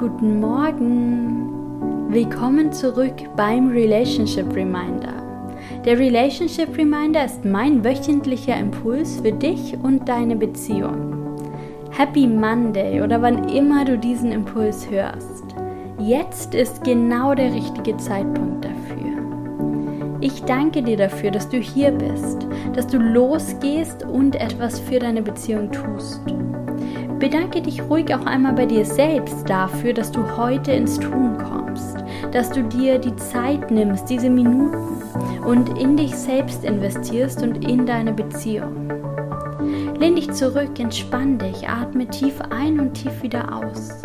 Guten Morgen. Willkommen zurück beim Relationship Reminder. Der Relationship Reminder ist mein wöchentlicher Impuls für dich und deine Beziehung. Happy Monday oder wann immer du diesen Impuls hörst. Jetzt ist genau der richtige Zeitpunkt dafür. Ich danke dir dafür, dass du hier bist, dass du losgehst und etwas für deine Beziehung tust. Bedanke dich ruhig auch einmal bei dir selbst dafür, dass du heute ins Tun kommst, dass du dir die Zeit nimmst, diese Minuten und in dich selbst investierst und in deine Beziehung. Lehn dich zurück, entspann dich, atme tief ein und tief wieder aus.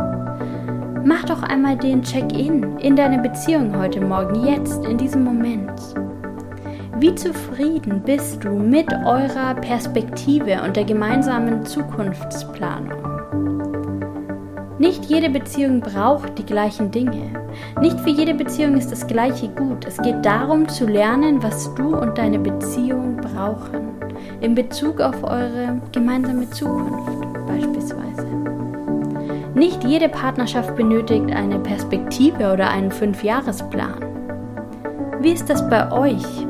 Mach doch einmal den Check-in in deine Beziehung heute Morgen, jetzt, in diesem Moment. Wie zufrieden bist du mit eurer Perspektive und der gemeinsamen Zukunftsplanung? Nicht jede Beziehung braucht die gleichen Dinge. Nicht für jede Beziehung ist das gleiche gut. Es geht darum zu lernen, was du und deine Beziehung brauchen. In Bezug auf eure gemeinsame Zukunft beispielsweise. Nicht jede Partnerschaft benötigt eine Perspektive oder einen Fünfjahresplan. Wie ist das bei euch?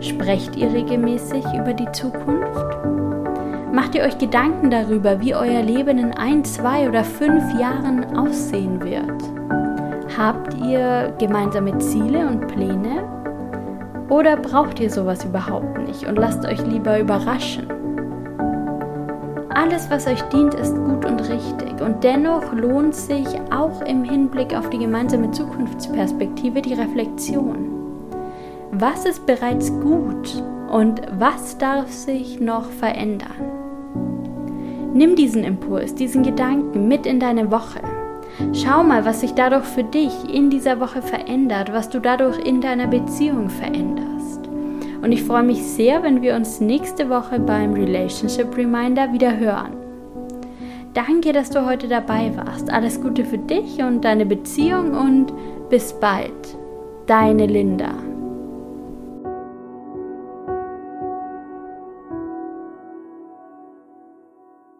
Sprecht ihr regelmäßig über die Zukunft? Macht ihr euch Gedanken darüber, wie euer Leben in ein, zwei oder fünf Jahren aussehen wird? Habt ihr gemeinsame Ziele und Pläne? Oder braucht ihr sowas überhaupt nicht und lasst euch lieber überraschen? Alles, was euch dient, ist gut und richtig und dennoch lohnt sich auch im Hinblick auf die gemeinsame Zukunftsperspektive die Reflexion. Was ist bereits gut und was darf sich noch verändern? Nimm diesen Impuls, diesen Gedanken mit in deine Woche. Schau mal, was sich dadurch für dich in dieser Woche verändert, was du dadurch in deiner Beziehung veränderst. Und ich freue mich sehr, wenn wir uns nächste Woche beim Relationship Reminder wieder hören. Danke, dass du heute dabei warst. Alles Gute für dich und deine Beziehung und bis bald. Deine Linda.